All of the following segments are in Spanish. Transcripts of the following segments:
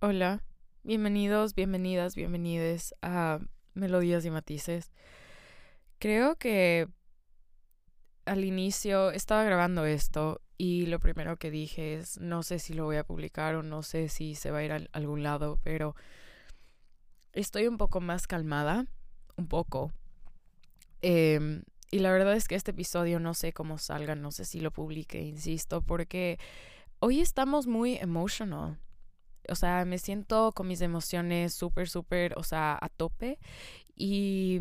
Hola, bienvenidos, bienvenidas, bienvenides a Melodías y Matices. Creo que al inicio estaba grabando esto y lo primero que dije es no sé si lo voy a publicar o no sé si se va a ir a algún lado, pero estoy un poco más calmada, un poco. Em, y la verdad es que este episodio no sé cómo salga, no sé si lo publique, insisto, porque hoy estamos muy emotional. O sea, me siento con mis emociones súper, súper, o sea, a tope. Y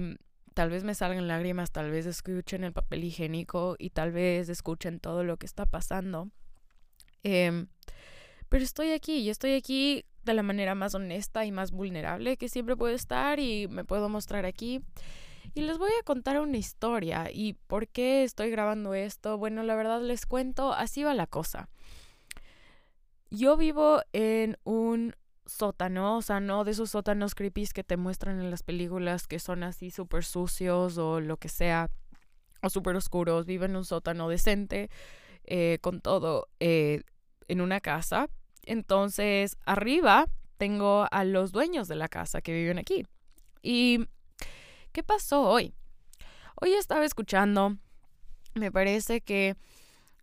tal vez me salgan lágrimas, tal vez escuchen el papel higiénico y tal vez escuchen todo lo que está pasando. Em, pero estoy aquí y estoy aquí de la manera más honesta y más vulnerable que siempre puedo estar y me puedo mostrar aquí. Y les voy a contar una historia. ¿Y por qué estoy grabando esto? Bueno, la verdad les cuento, así va la cosa. Yo vivo en un sótano, o sea, no de esos sótanos creepy que te muestran en las películas que son así súper sucios o lo que sea, o súper oscuros. Vivo en un sótano decente, eh, con todo, eh, en una casa. Entonces, arriba tengo a los dueños de la casa que viven aquí. ¿Y qué pasó hoy? Hoy estaba escuchando, me parece que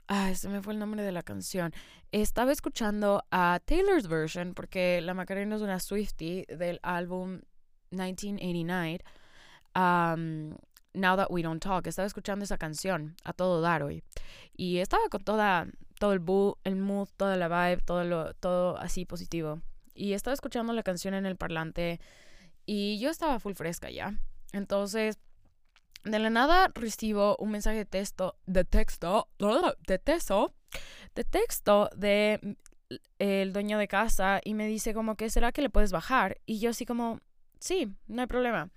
Ay, se me fue el nombre de la canción. Estaba escuchando a Taylor's version porque la Macarena es una Swiftie del álbum 1989. Now That We Don't Talk. Estaba escuchando esa canción a todo dar hoy. Y estaba con toda, todo el, el mood, toda la vibe, todo, lo, todo así positivo. Y estaba escuchando la canción en el parlante y yo estaba full fresca ya. Entonces de la nada recibo un mensaje de texto, de texto, de texto, de texto de el dueño de casa y me dice como que será que le puedes bajar y yo así como sí, no hay problema.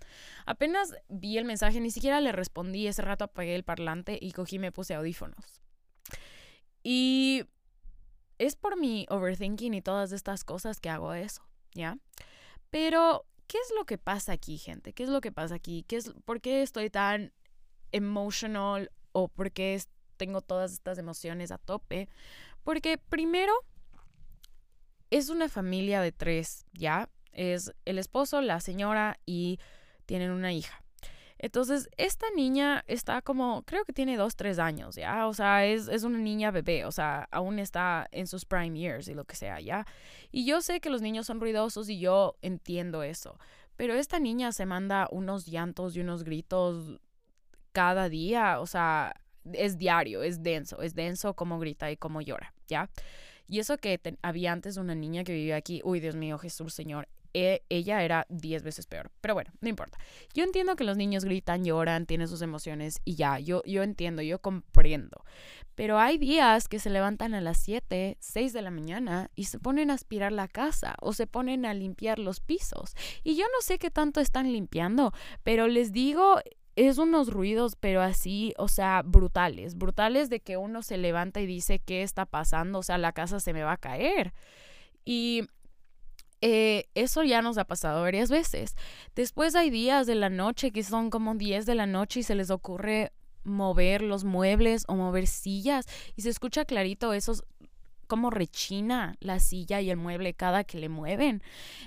Apenas vi el mensaje, ni siquiera le respondí, ese rato apagué el parlante y cogí me puse audífonos. Y es por mi overthinking y todas estas cosas que hago eso, ¿ya? Pero ¿qué es lo que pasa aquí, gente? ¿Qué es lo que pasa aquí? ¿Qué es, ¿Por qué estoy tan emotional o por qué tengo todas estas emociones a tope? Porque primero es una familia de tres, ¿ya? Es el esposo, la señora y tienen una hija. Entonces, esta niña está como, creo que tiene dos, tres años, ¿ya? O sea, es, es, una niña bebé, o sea, aún está en sus prime years y lo que sea, ¿ya? Y yo sé que los niños son ruidosos y yo entiendo eso, pero esta niña se manda unos llantos y unos gritos cada día, o sea, es diario, es denso, es denso como grita y como llora, ¿ya? Y eso que había antes una niña que vivía aquí, uy, Dios mío, Jesús Señor, e, ella era 10 veces peor. Pero bueno, no importa. Yo entiendo que los niños gritan, lloran, tienen sus emociones y ya, yo, yo entiendo, yo comprendo. Pero hay días que se levantan a las 7, 6 de la mañana y se ponen a aspirar la casa o se ponen a limpiar los pisos. Y yo no sé qué tanto están limpiando, pero les digo, es unos ruidos, pero así, o sea, brutales, brutales de que uno se levanta y dice, ¿qué está pasando? O sea, la casa se me va a caer. Y eh, eso ya nos ha pasado varias veces. Después hay días de la noche que son como 10 de la noche y se les ocurre mover los muebles o mover sillas y se escucha clarito esos como rechina la silla y el mueble cada que le mueven.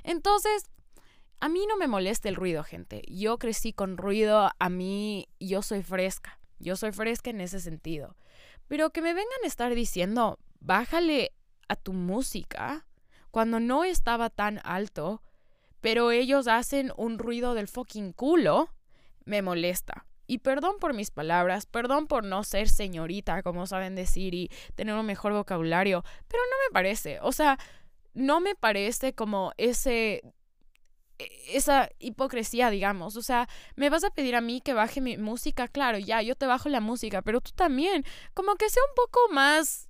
Entonces, a mí no me molesta el ruido, gente. Yo crecí con ruido, a mí yo soy fresca. Yo soy fresca en ese sentido. Pero que me vengan a estar diciendo, bájale a tu música cuando no estaba tan alto, pero ellos hacen un ruido del fucking culo, me molesta. Y perdón por mis palabras, perdón por no ser señorita, como saben decir, y tener un mejor vocabulario, pero no me parece, o sea, no me parece como ese e, esa hipocresía, digamos. O sea, me vas a pedir a mí que baje mi música, claro, ya, yo te bajo la música, pero tú también, como que sea un poco más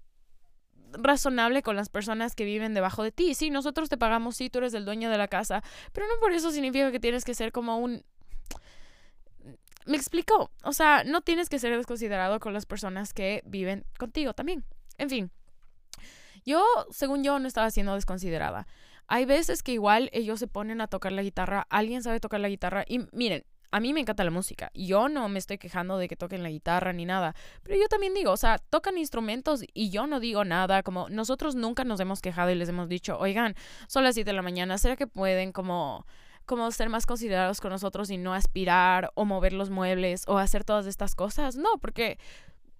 razonable con las personas que viven debajo de ti. Sí, nosotros te pagamos, sí, tú eres el dueño de la casa, pero no por eso significa que tienes que ser como un... Me explico, o sea, no tienes que ser desconsiderado con las personas que viven contigo también. En fin, yo, según yo, no estaba siendo desconsiderada. Hay veces que igual ellos se ponen a tocar la guitarra, alguien sabe tocar la guitarra y miren, a mí me encanta la música. Yo no me estoy quejando de que toquen la guitarra ni nada. Pero yo también digo, o sea, tocan instrumentos y yo no digo nada. Como nosotros nunca nos hemos quejado y les hemos dicho, oigan, son las 7 de la mañana, ¿será que pueden como como ser más considerados con nosotros y no aspirar o mover los muebles o hacer todas estas cosas. No, porque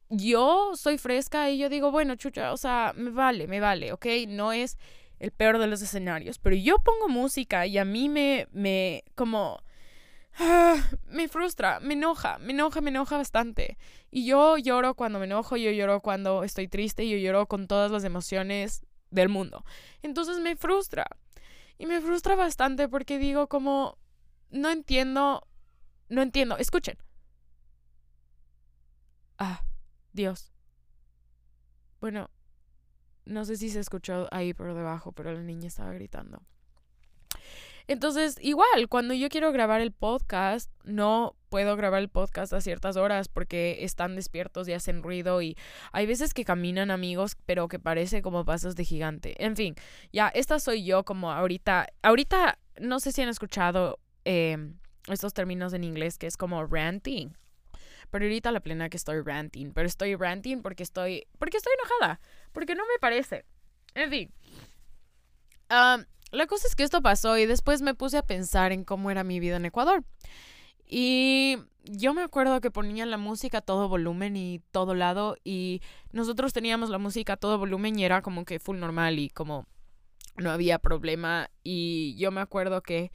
yo soy fresca y yo digo, bueno, chucha, o sea, me vale, me vale, ¿ok? No es el peor de los escenarios, pero yo pongo música y a mí me, me, como, me frustra, me enoja, me enoja, me enoja bastante. Y yo lloro cuando me enojo, yo lloro cuando estoy triste, yo lloro con todas las emociones del mundo. Entonces me frustra. Y me frustra bastante porque digo como, no entiendo, no entiendo. Escuchen. Ah, Dios. Bueno, no sé si se escuchó ahí por debajo, pero la niña estaba gritando. Entonces, igual, cuando yo quiero grabar el podcast, no puedo grabar el podcast a ciertas horas porque están despiertos y hacen ruido y hay veces que caminan amigos, pero que parece como pasos de gigante. En fin, ya, esta soy yo como ahorita, ahorita, no sé si han escuchado em, estos términos en inglés que es como ranting. Pero ahorita la plena que estoy ranting. Pero estoy ranting porque estoy. Porque estoy enojada. Porque no me parece. En fin. La cosa es que esto pasó y después me puse a pensar en cómo era mi vida en Ecuador. Y yo me acuerdo que ponían la música a todo volumen y todo lado. Y nosotros teníamos la música a todo volumen y era como que full normal y como no había problema. Y yo me acuerdo que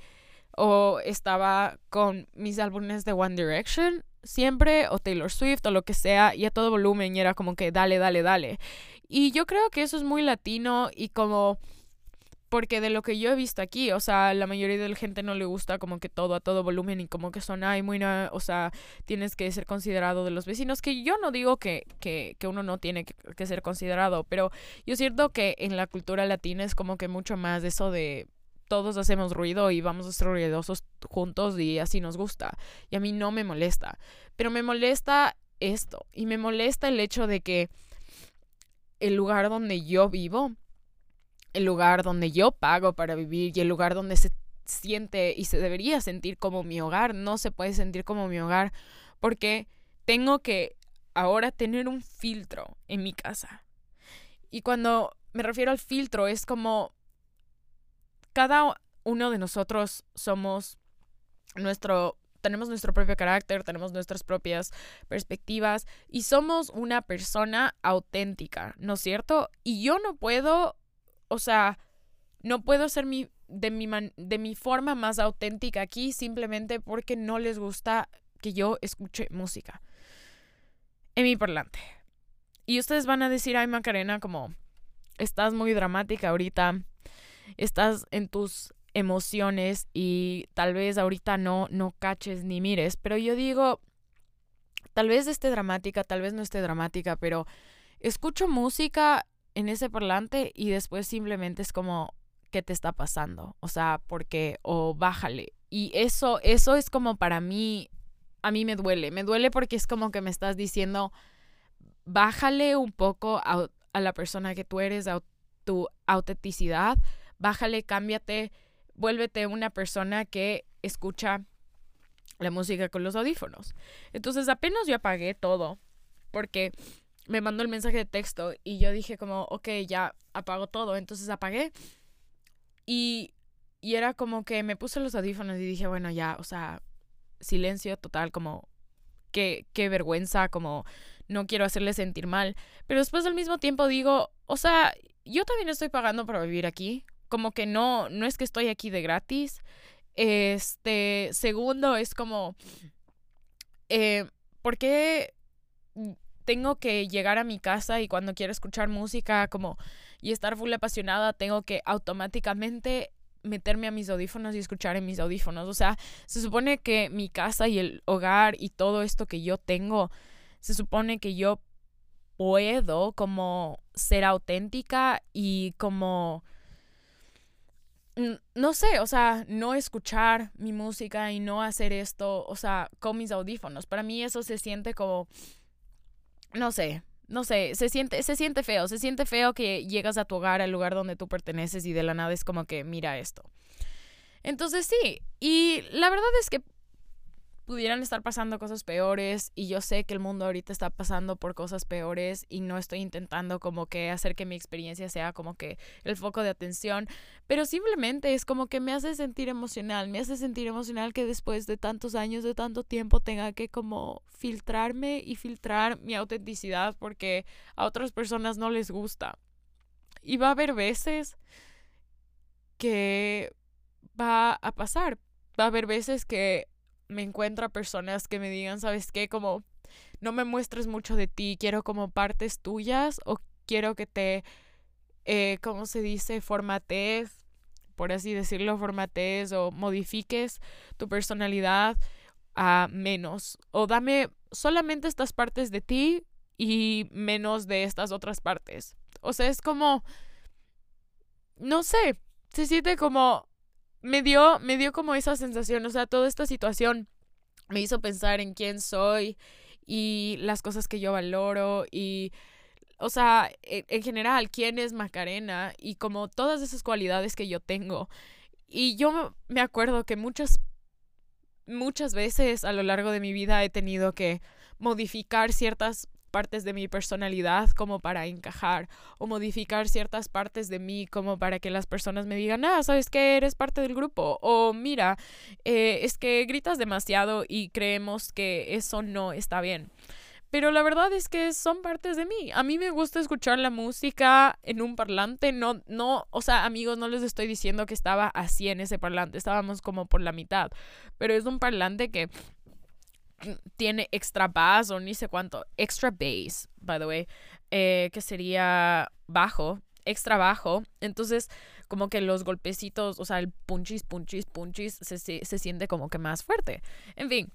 o estaba con mis álbumes de One Direction siempre, o Taylor Swift, o lo que sea, y a todo volumen, y era como que dale, dale, dale. Y yo creo que eso es muy latino y como porque de lo que yo he visto aquí, o sea, la mayoría de la gente no le gusta como que todo a todo volumen y como que son, ay, muy, o sea, tienes que ser considerado de los vecinos, que yo no digo que, que, que uno no tiene que, que, ser considerado, pero yo siento que en la cultura latina es como que mucho más eso de todos hacemos ruido y vamos a ser ruidosos juntos y así nos gusta. Y a mí no me molesta. Pero me molesta esto. Y me molesta el hecho de que el lugar donde yo vivo, el lugar donde yo pago para vivir y el lugar donde se siente y se debería sentir como mi hogar, no se puede sentir como mi hogar porque tengo que ahora tener un filtro en mi casa. Y cuando me refiero al filtro es como cada uno de nosotros somos nuestro tenemos nuestro propio carácter, tenemos nuestras propias perspectivas y somos una persona auténtica, ¿no es cierto? Y yo no puedo, o sea, no puedo ser mi, de, mi de mi forma más auténtica aquí simplemente porque no les gusta que yo escuche música en mi parlante. Y ustedes van a decir, ay Macarena, como estás muy dramática ahorita, estás en tus emociones y tal vez ahorita no, no caches ni mires, pero yo digo, tal vez esté dramática, tal vez no esté dramática, pero escucho música en ese parlante y después simplemente es como, ¿qué te está pasando? O sea, porque, o bájale. Y eso, eso es como para mí, a mí me duele, me duele porque es como que me estás diciendo, bájale un poco a, a la persona que tú eres, a tu autenticidad, bájale, cámbiate, vuélvete una persona que escucha la música con los audífonos. Entonces apenas yo apagué todo porque me mandó el mensaje de texto y yo dije como, ok, ya apago todo. Entonces apagué y, y era como que me puse los audífonos y dije, bueno, ya, o sea, silencio total, como, qué, qué vergüenza, como, no quiero hacerle sentir mal. Pero después al mismo tiempo digo, o sea, yo también estoy pagando para vivir aquí como que no, no es que estoy aquí de gratis. Este, segundo, es como, eh, ¿por qué tengo que llegar a mi casa y cuando quiero escuchar música como y estar full apasionada, tengo que automáticamente meterme a mis audífonos y escuchar en mis audífonos. O sea, se supone que mi casa y el hogar y todo esto que yo tengo, se supone que yo puedo como ser auténtica y como no sé, o sea, no escuchar mi música y no hacer esto, o sea, con mis audífonos. Para mí eso se siente como, no sé, no sé, se siente, se siente feo, se siente feo que llegas a tu hogar, al lugar donde tú perteneces y de la nada es como que mira esto. Entonces sí, y la verdad es que pudieran estar pasando cosas peores y yo sé que el mundo ahorita está pasando por cosas peores y no estoy intentando como que hacer que mi experiencia sea como que el foco de atención, pero simplemente es como que me hace sentir emocional, me hace sentir emocional que después de tantos años, de tanto tiempo tenga que como filtrarme y filtrar mi autenticidad porque a otras personas no les gusta. Y va a haber veces que va a pasar. Va a haber veces que me encuentro a personas que me digan, ¿sabes qué? Como no me muestres mucho de ti, quiero como partes tuyas o quiero que te, eh, ¿cómo se dice? Formatees, por así decirlo, formatees o modifiques tu personalidad a menos. O dame solamente estas partes de ti y menos de estas otras partes. O sea, es como, no sé, se siente como me dio, me dio como esa sensación, o sea, toda esta situación me hizo pensar en quién soy y las cosas que yo valoro y, o sea, e, en, general, quién es Macarena y como todas esas cualidades que yo tengo. Y yo me acuerdo que muchas, muchas veces a lo largo de mi vida he tenido que modificar ciertas partes de mi personalidad como para encajar o modificar ciertas partes de mí como para que las personas me digan, ah, sabes que eres parte del grupo o mira, eh, es que gritas demasiado y creemos que eso no está bien. Pero la verdad es que son partes de mí. A mí me gusta escuchar la música en un parlante. No, no, o sea, amigos, no les estoy diciendo que estaba así en ese parlante. Estábamos como por la mitad. Pero es un parlante que tiene extra bass o ni sé cuánto, extra bass, by the way, eh, que sería bajo, extra bajo. Entonces, como que los golpecitos, o sea, el punchis, punchis, punchis, se, se, siente como que más fuerte. En fin.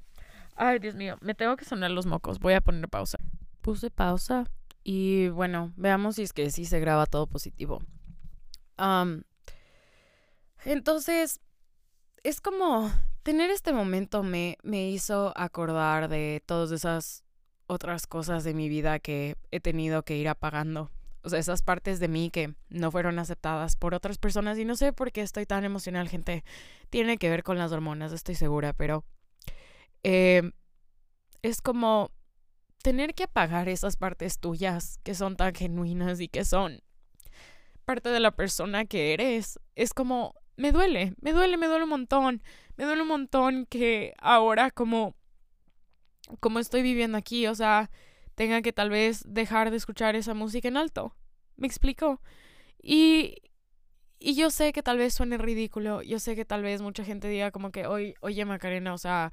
Ay, Dios mío, me tengo que sonar los mocos. Voy a poner pausa. Puse pausa y bueno, veamos si es que sí se graba todo positivo. entonces, es como tener este momento me, me hizo acordar de todas esas otras cosas de mi vida que he tenido que ir apagando. O sea, esas partes de mí que no fueron aceptadas por otras personas y no sé por qué estoy tan emocional, gente. Tiene que ver con las hormonas, estoy segura, pero eh, es como tener que apagar esas partes tuyas que son tan genuinas y que son parte de la persona que eres. Es como, me duele, me duele, me duele un montón me duele un montón que ahora como, como estoy viviendo aquí, o sea, tenga que tal vez dejar de escuchar esa música en alto. ¿Me explico? Y, y yo sé que tal vez suene ridículo, yo sé que tal vez mucha gente diga como que, oye, oye Macarena, o sea,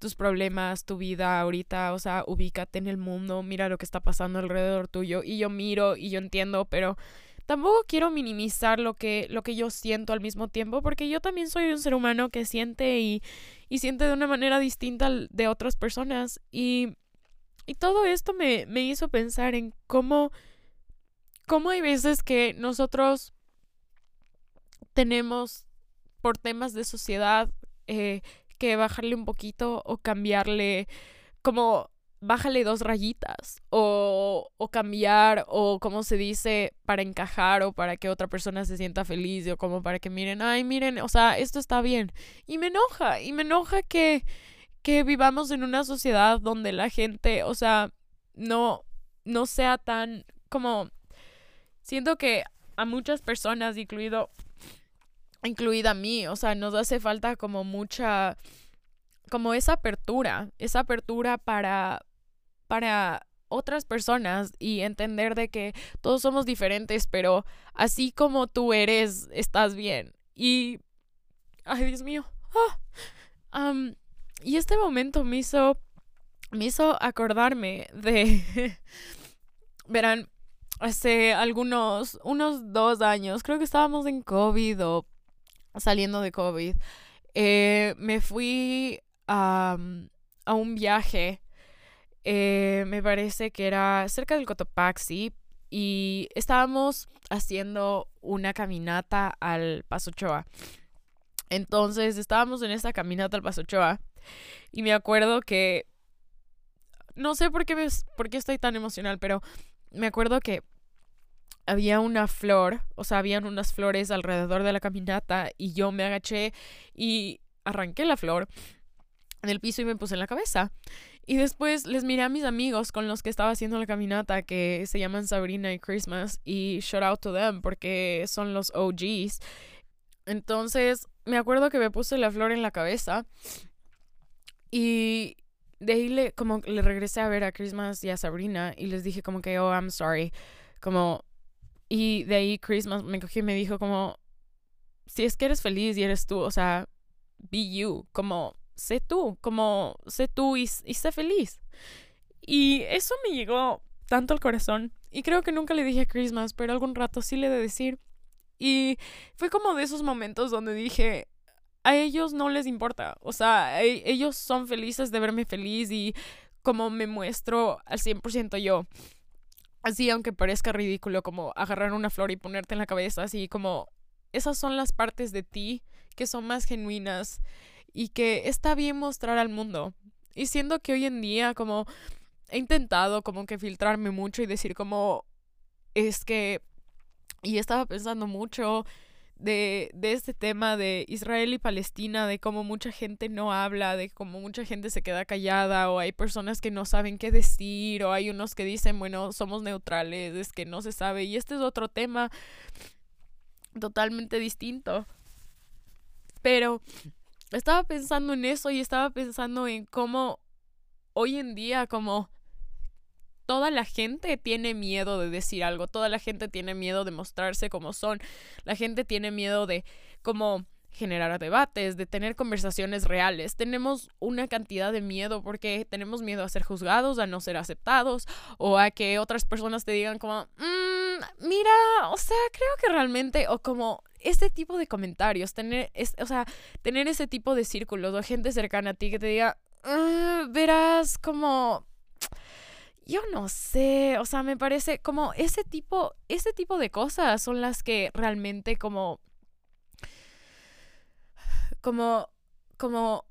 tus problemas, tu vida ahorita, o sea, ubícate en el mundo, mira lo que está pasando alrededor tuyo. Y yo miro y yo entiendo, pero tampoco quiero minimizar lo que, lo que yo siento al mismo tiempo, porque yo también soy un ser humano que siente y, y siente de una manera distinta de otras personas. Y, y todo esto me, me hizo pensar en cómo, cómo hay veces que nosotros tenemos por temas de sociedad eh, que bajarle un poquito o cambiarle como bájale dos rayitas o, o cambiar o como se dice para encajar o para que otra persona se sienta feliz o como para que miren, ay, miren, o sea, esto está bien. Y me enoja, y me enoja que, que vivamos en una sociedad donde la gente, o sea, no, no sea tan como... Siento que a muchas personas, incluido, incluida a mí, o sea, nos hace falta como mucha como esa apertura, esa apertura para para otras personas y entender de que todos somos diferentes, pero así como tú eres, estás bien. Y, ay Dios mío, ah, y este momento me hizo, me hizo acordarme de, verán, hace algunos, unos dos años, creo que estábamos en COVID o saliendo de COVID, eh, me fui a un viaje eh, me parece que era cerca del Cotopaxi y estábamos haciendo una caminata al Paso Ochoa. Entonces estábamos en esta caminata al Paso Ochoa y me acuerdo que no sé por qué, me, por qué estoy tan emocional, pero me acuerdo que había una flor, o sea, habían unas flores alrededor de la caminata y yo me agaché y arranqué la flor en el piso y me puse en la cabeza. Y después les miré a mis amigos con los que estaba haciendo la caminata que se llaman Sabrina y Christmas y shout out to them porque son los OGs. Entonces me acuerdo que me puse la flor en la cabeza y de ahí le, como le regresé a ver a Christmas y a Sabrina y les dije como que, oh, I'm sorry. Como, y de ahí Christmas me cogió y me dijo como, si es que eres feliz y eres tú, o sea, be you, como, sé tú, como, sé tú y, y sé feliz. Y eso me llegó tanto al corazón. Y creo que nunca le dije a Christmas, pero algún rato sí le he de decir. Y fue como de esos momentos donde dije, a ellos no les importa. O sea, e, ellos son felices de verme feliz y como me muestro al 100% yo. Así, aunque parezca ridículo, como agarrar una flor y ponerte en la cabeza, así como esas son las partes de ti que son más genuinas y que está bien mostrar al mundo. Y siendo que hoy en día como he intentado como que filtrarme mucho y decir como es que y estaba pensando mucho de, de este tema de Israel y Palestina, de cómo mucha gente no habla, de cómo mucha gente se queda callada, o hay personas que no saben qué decir, o hay unos que dicen, bueno, somos neutrales, es que no se sabe. Y este es otro tema totalmente distinto. Pero estaba pensando en eso y estaba pensando en cómo hoy en día, como toda la gente tiene miedo de decir algo, toda la gente tiene miedo de mostrarse como son, la gente tiene miedo de cómo generar debates, de tener conversaciones reales. Tenemos una cantidad de miedo porque tenemos miedo a ser juzgados, a no ser aceptados o a que otras personas te digan como, mmm, mira, o sea, creo que realmente, o como este tipo de comentarios, tener, es, o sea, tener ese tipo de círculos o gente cercana a ti que te diga, ah, verás como yo no sé, o sea, me parece como ese tipo, ese tipo de cosas son las que realmente como, como, como,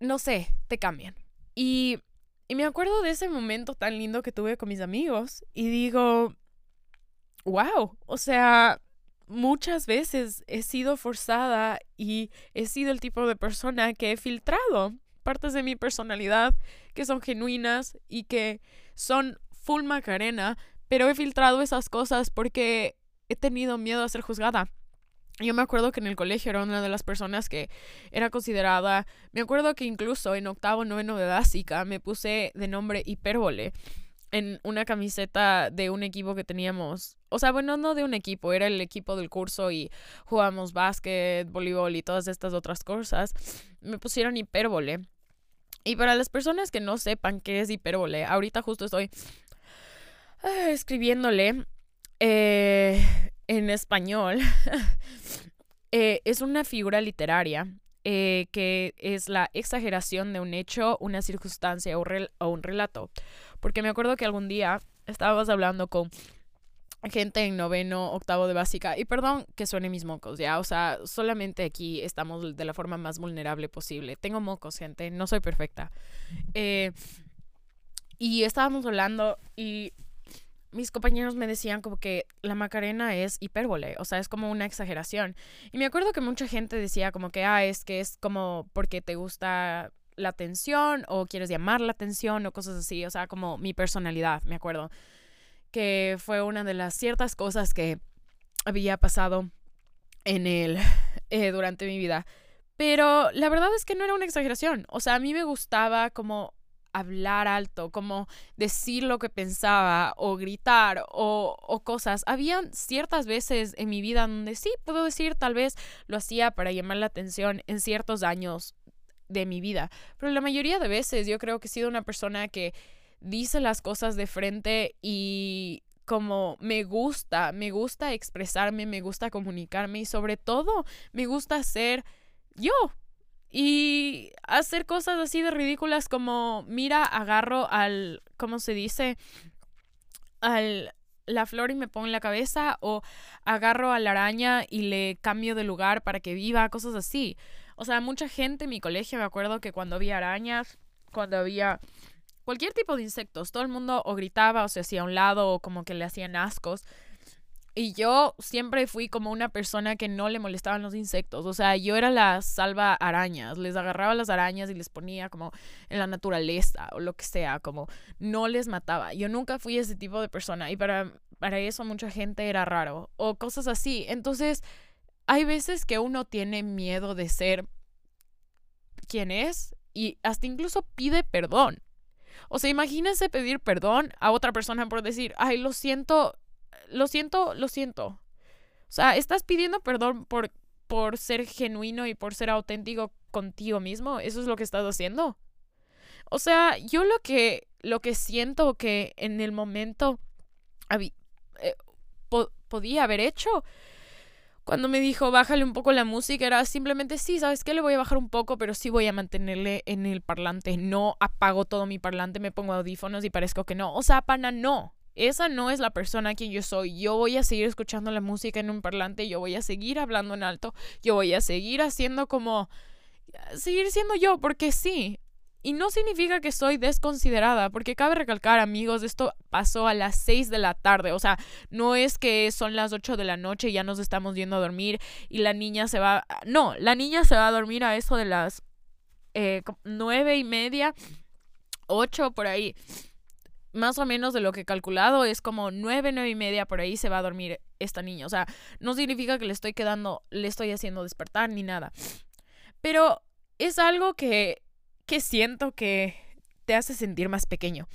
no sé, te cambian. Y, y me acuerdo de ese momento tan lindo que tuve con mis amigos y digo, wow, o sea, muchas veces he sido forzada y he sido el tipo de persona que he filtrado partes de mi personalidad que son genuinas y que son full Macarena, pero he filtrado esas cosas porque he tenido miedo a ser juzgada. Yo me acuerdo que en el colegio era una de las personas que era considerada, me acuerdo que incluso en octavo, noveno de básica me puse de nombre hipérbole en una camiseta de un equipo que teníamos. O sea, bueno, no de un equipo, era el equipo del curso y jugábamos básquet, voleibol y todas estas otras cosas. Me pusieron hipérbole. Y para las personas que no sepan qué es hipérbole, ahorita justo estoy ah, escribiéndole eh, en español. Eh, es una figura literaria eh, que es la exageración de un hecho, una circunstancia o, o, un relato. Porque me acuerdo que algún día estábamos hablando con gente en noveno, octavo de básica. Y perdón que suene mis mocos, ya. O sea, solamente aquí estamos de la forma más vulnerable posible. Tengo mocos, gente. No soy perfecta. Eh, y estábamos hablando y mis compañeros me decían como que la Macarena es hipérbole, o sea, es como una exageración. Y me acuerdo que mucha gente decía como que, ah, es que es como porque te gusta la atención o quieres llamar la atención o cosas así, o sea, como mi personalidad, me acuerdo que fue una de las ciertas cosas que había pasado en el eh, durante mi vida. Pero la verdad es que no era una exageración. O sea, a mí me gustaba como hablar alto, como decir lo que pensaba o gritar o, o cosas. Habían ciertas veces en mi vida donde sí, puedo decir, tal vez lo hacía para llamar la atención en ciertos años de mi vida. Pero la mayoría de veces yo creo que he sido una persona que dice las cosas de frente y como me gusta, me gusta expresarme, me gusta comunicarme y sobre todo me gusta ser yo. Y hacer cosas así de ridículas como, mira, agarro al, ¿cómo se dice? Al la flor y me pongo en la cabeza o agarro a la araña y le cambio de lugar para que viva, cosas así. O sea, mucha gente en mi colegio me acuerdo que cuando había arañas, cuando había cualquier tipo de insectos. Todo el mundo o gritaba o se hacía a un lado o como que le hacían ascos. Y yo siempre fui como una persona que no le molestaban los insectos. O sea, yo era la salva arañas. Les agarraba las arañas y les ponía como en la naturaleza o lo que sea. Como no les mataba. Yo nunca fui ese tipo de persona. Y para, para eso mucha gente era raro. O cosas así. Entonces, hay veces que uno tiene miedo de ser quien es y hasta incluso pide perdón. O sea, imagínense pedir perdón a otra persona por decir, ay, lo siento, lo siento, lo siento. O sea, estás pidiendo perdón por, por ser genuino y por ser auténtico contigo mismo. Eso es lo que estás haciendo. O sea, yo lo que, lo que siento que en el momento eh, podía haber hecho cuando me dijo bájale un poco la música, era simplemente sí, ¿sabes qué? Le voy a bajar un poco, pero sí voy a mantenerle en el parlante. No apago todo mi parlante, me pongo audífonos y parezco que no. O sea, pana, no. Esa no es la persona que yo soy. Yo voy a seguir escuchando la música en un parlante, yo voy a seguir hablando en alto, yo voy a seguir haciendo como... seguir siendo yo, porque sí, y no significa que soy desconsiderada, porque cabe recalcar, amigos, esto pasó a las 6 de la tarde. O sea, no es que son las 8 de la noche y ya nos estamos yendo a dormir y la niña se va. No, la niña se va a dormir a eso de las eh, nueve y media, 8 por ahí. Más o menos de lo que he calculado es como nueve, nueve y media por ahí se va a dormir esta niña. O sea, no significa que le estoy quedando, le estoy haciendo despertar ni nada. Pero es algo que que siento que te hace sentir más pequeño.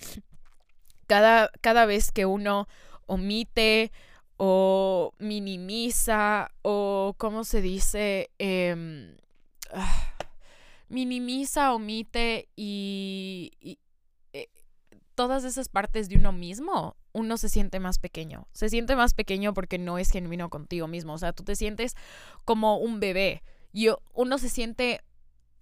Cada, cada vez que uno omite o minimiza o, ¿cómo se dice? Em, ah, minimiza, omite y, todas esas partes de uno mismo, uno se siente más pequeño. Se siente más pequeño porque no es genuino contigo mismo. O sea, tú te sientes como un bebé. Y uno se siente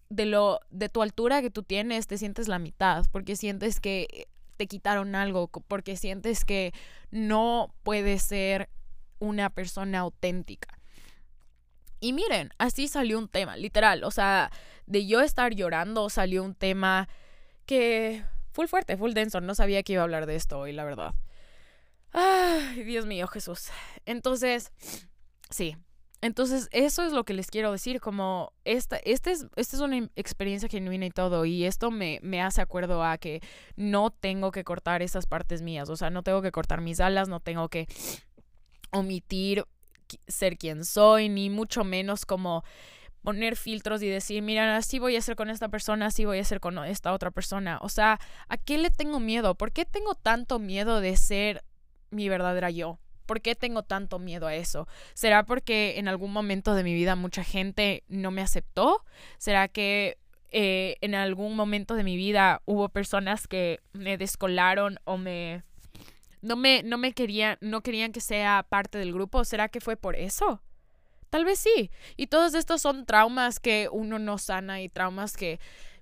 de lo de tu altura que tú tienes te sientes la mitad porque sientes que te quitaron algo porque sientes que no puedes ser una persona auténtica. Y miren, así salió un tema, literal, o sea, de yo estar llorando salió un tema que full fuerte, full denso, no sabía que iba a hablar de esto hoy, la verdad. Ay, Dios mío, Jesús. Entonces, sí, entonces, eso es lo que les quiero decir, como esta, esta, es, esta es una experiencia genuina y todo, y esto me, me hace acuerdo a que no tengo que cortar esas partes mías, o sea, no tengo que cortar mis alas, no tengo que omitir ser quien soy, ni mucho menos como poner filtros y decir, mira, así voy a ser con esta persona, así voy a ser con esta otra persona. O sea, ¿a qué le tengo miedo? ¿Por qué tengo tanto miedo de ser mi verdadera yo? ¿Por qué tengo tanto miedo a eso? ¿Será porque en algún momento de mi vida mucha gente no me aceptó? ¿Será que eh, en algún momento de mi vida hubo personas que me descolaron o me no me no me querían no querían que sea parte del grupo? ¿Será que fue por eso? Tal vez sí. Y todos estos son traumas que uno no sana y traumas que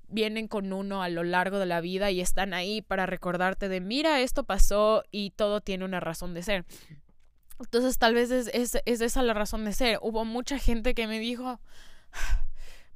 vienen con uno a lo largo de la vida y están ahí para recordarte de mira, esto pasó y todo tiene una razón de ser. Entonces tal vez es, es, esa la razón de ser. Hubo mucha gente que me dijo,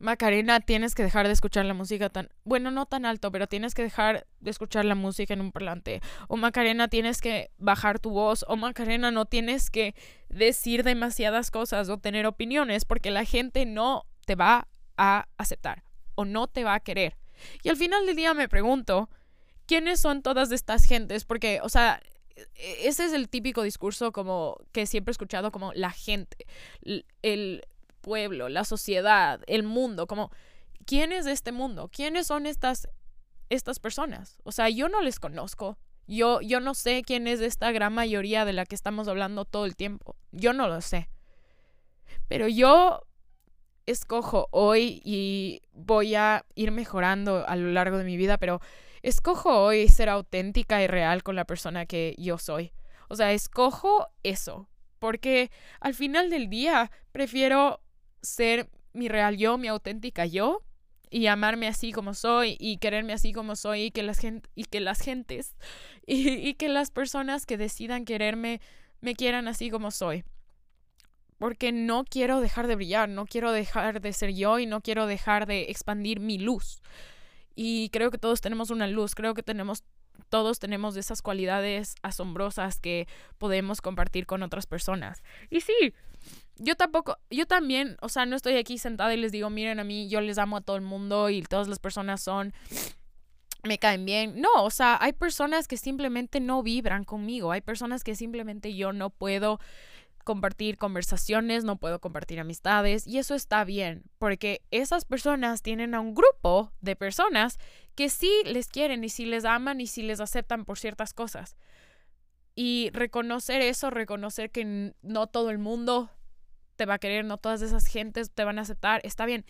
Macarena, tienes que dejar de escuchar la música tan, bueno, no tan alto, pero tienes que dejar de escuchar la música en un parlante. O Macarena, tienes que bajar tu voz. O Macarena, no tienes que decir demasiadas cosas o tener opiniones porque la gente no te va a aceptar o no te va a querer. Y al final del día me pregunto, ¿quiénes son todas estas gentes? Porque, o sea, e-, ese es el típico discurso como que siempre he escuchado como la gente, el pueblo, la sociedad, el mundo, como ¿quién es este mundo? ¿Quiénes son estas estas personas? O sea, yo no les conozco. Yo yo no sé quién es esta gran mayoría de la que estamos hablando todo el tiempo. Yo no lo sé. Pero yo escojo hoy y voy a ir mejorando a lo largo de mi vida, pero escojo hoy ser auténtica y real con la persona que yo soy. O sea, escojo eso, porque al final del día prefiero ser mi real yo, mi auténtica yo, y amarme así como soy y quererme así como soy y que las, y que las gentes y, y que las personas que decidan quererme me quieran así como soy. Porque no quiero dejar de brillar, no quiero dejar de ser yo y no quiero dejar de expandir mi luz. Y creo que todos tenemos una luz, creo que tenemos todos tenemos esas cualidades asombrosas que podemos compartir con otras personas. Y sí, yo tampoco, yo también, o sea, no estoy aquí sentada y les digo, miren a mí, yo les amo a todo el mundo y todas las personas son, me caen bien. No, o sea, hay personas que simplemente no vibran conmigo, hay personas que simplemente yo no puedo compartir conversaciones, no puedo compartir amistades y eso está bien, porque esas personas tienen a un grupo de personas que sí les quieren y sí les aman y sí les aceptan por ciertas cosas. Y reconocer eso, reconocer que no todo el mundo te va a querer, no todas esas gentes te van a aceptar, está bien.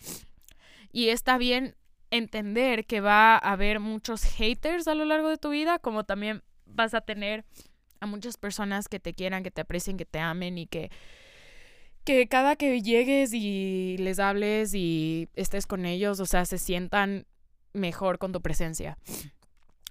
Y está bien entender que va a haber muchos haters a lo largo de tu vida, como también vas a tener a muchas personas que te quieran, que te aprecien, que te amen y que que cada que llegues y les hables y estés con ellos, o sea, se sientan mejor con tu presencia.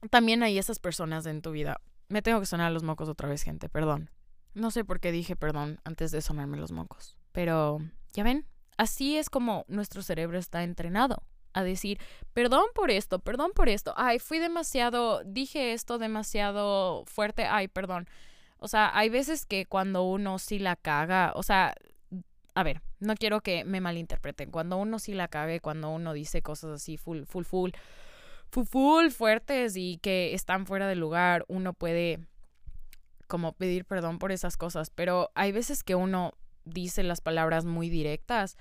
También hay esas personas en tu vida. Me tengo que sonar los mocos otra vez, gente, perdón. No sé por qué dije perdón antes de sonarme los mocos. Pero, ya ven, así es como nuestro cerebro está entrenado a decir, perdón por esto, perdón por esto, ay, fui demasiado, dije esto demasiado fuerte, ay, perdón. O sea, hay veces que cuando uno sí la caga, o sea, a ver, no quiero que me malinterpreten, cuando uno sí la caga, cuando uno dice cosas así full, full, full, full, full fuertes y que están fuera de lugar, uno puede como pedir perdón por esas cosas, pero hay veces que uno dice las palabras muy directas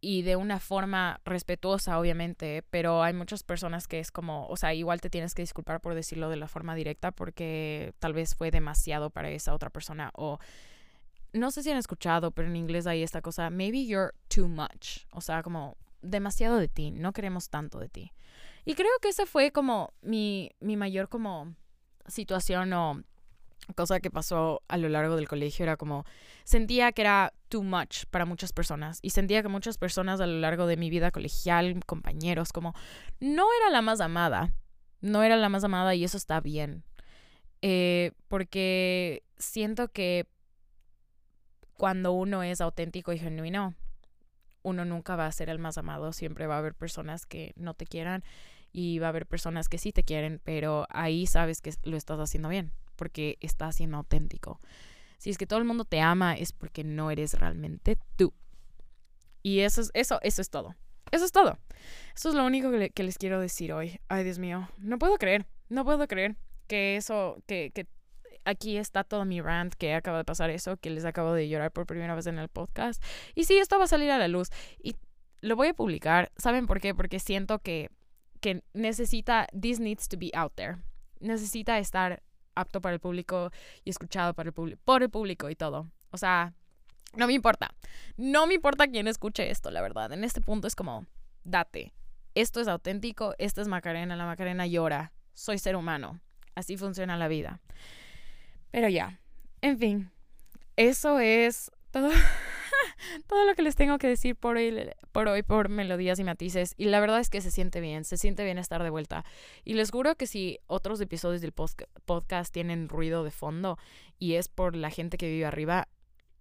y de una forma respetuosa, obviamente, pero hay muchas personas que es como, o sea, igual te tienes que disculpar por decirlo de la forma directa porque tal vez fue demasiado para esa otra persona o no sé si han escuchado, pero en inglés hay esta cosa, maybe you're too much, o sea, como demasiado de ti, no queremos tanto de ti. Y creo que esa fue como mi, mi mayor como situación o cosa que pasó a lo largo del colegio era como sentía que era too much para muchas personas y sentía que muchas personas a lo largo de mi vida colegial, compañeros, como no era la más amada, no era la más amada y eso está bien. Eh, porque siento que cuando uno es auténtico y genuino, uno nunca va a ser el más amado, siempre va a haber personas que no te quieran y va a haber personas que sí te quieren, pero ahí sabes que lo estás haciendo bien porque estás siendo auténtico. Si es que todo el mundo te ama es porque no eres realmente tú. Y eso es, eso, eso es todo. Eso es todo. Eso es lo único que, les quiero decir hoy. Ay, Dios mío. No puedo creer. No puedo creer que eso, que, que aquí está todo mi rant, que acaba de pasar eso, que les acabo de llorar por primera vez en el podcast. Y sí, esto va a salir a la luz. Y lo voy a publicar. ¿Saben por qué? Porque siento que, que necesita, this needs to be out there. Necesita estar apto para el público y escuchado para el por el público y todo. O sea, no me importa. No me importa quién escuche esto, la verdad. En este punto es como, date. Esto es auténtico, esto es Macarena, la Macarena llora. Soy ser humano. Así funciona la vida. Pero ya, en fin, eso es todo. todo lo que les tengo que decir por hoy, por hoy, por melodías y matices. Y la verdad es que se siente bien, se siente bien estar de vuelta. Y les juro que si otros episodios del podcast tienen ruido de fondo y es por la gente que vive arriba,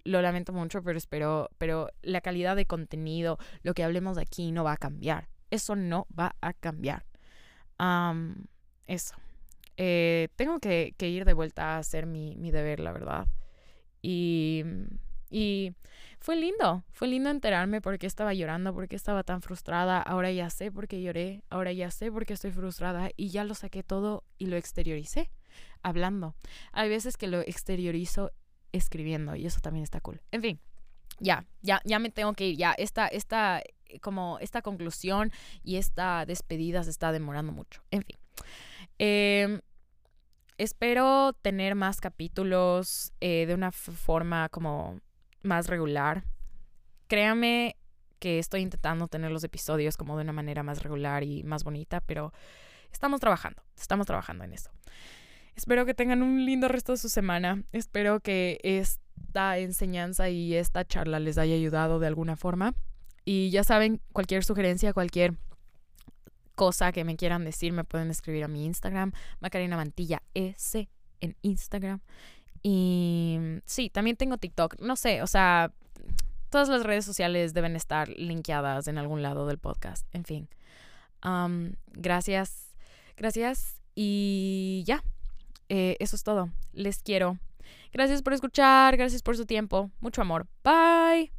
lo lamento mucho, pero espero, pero la calidad de contenido, lo que hablemos de aquí no va a cambiar. Eso no va a cambiar. eso. Eh, tengo que, ir de vuelta a hacer mi, mi deber, la verdad. Y fue lindo, fue lindo enterarme por qué estaba llorando, por qué estaba tan frustrada. Ahora ya sé por qué lloré, ahora ya sé por qué estoy frustrada y ya lo saqué todo y lo exterioricé hablando. Hay veces que lo exteriorizo escribiendo y eso también está cool. En fin, ya, ya, ya me tengo que ir. Ya, esta, esta, como esta conclusión y esta despedida se está demorando mucho. En fin. Em, espero tener más capítulos eh, de una forma como más regular. Créame que estoy intentando tener los episodios como de una manera más regular y más bonita, pero estamos trabajando, estamos trabajando en eso. Espero que tengan un lindo resto de su semana. Espero que esta enseñanza y esta charla les haya ayudado de alguna forma. Y ya saben, cualquier sugerencia, cualquier cosa que me quieran decir, me pueden escribir a mi Instagram, Macarena Mantilla S en Instagram. Y sí, también tengo TikTok. No sé, o sea, todas las redes sociales deben estar linkeadas en algún lado del podcast. En fin. gracias. Gracias Y ya, eh, eso es todo. Les quiero. Gracias por escuchar, gracias por su tiempo. Mucho amor. Bye.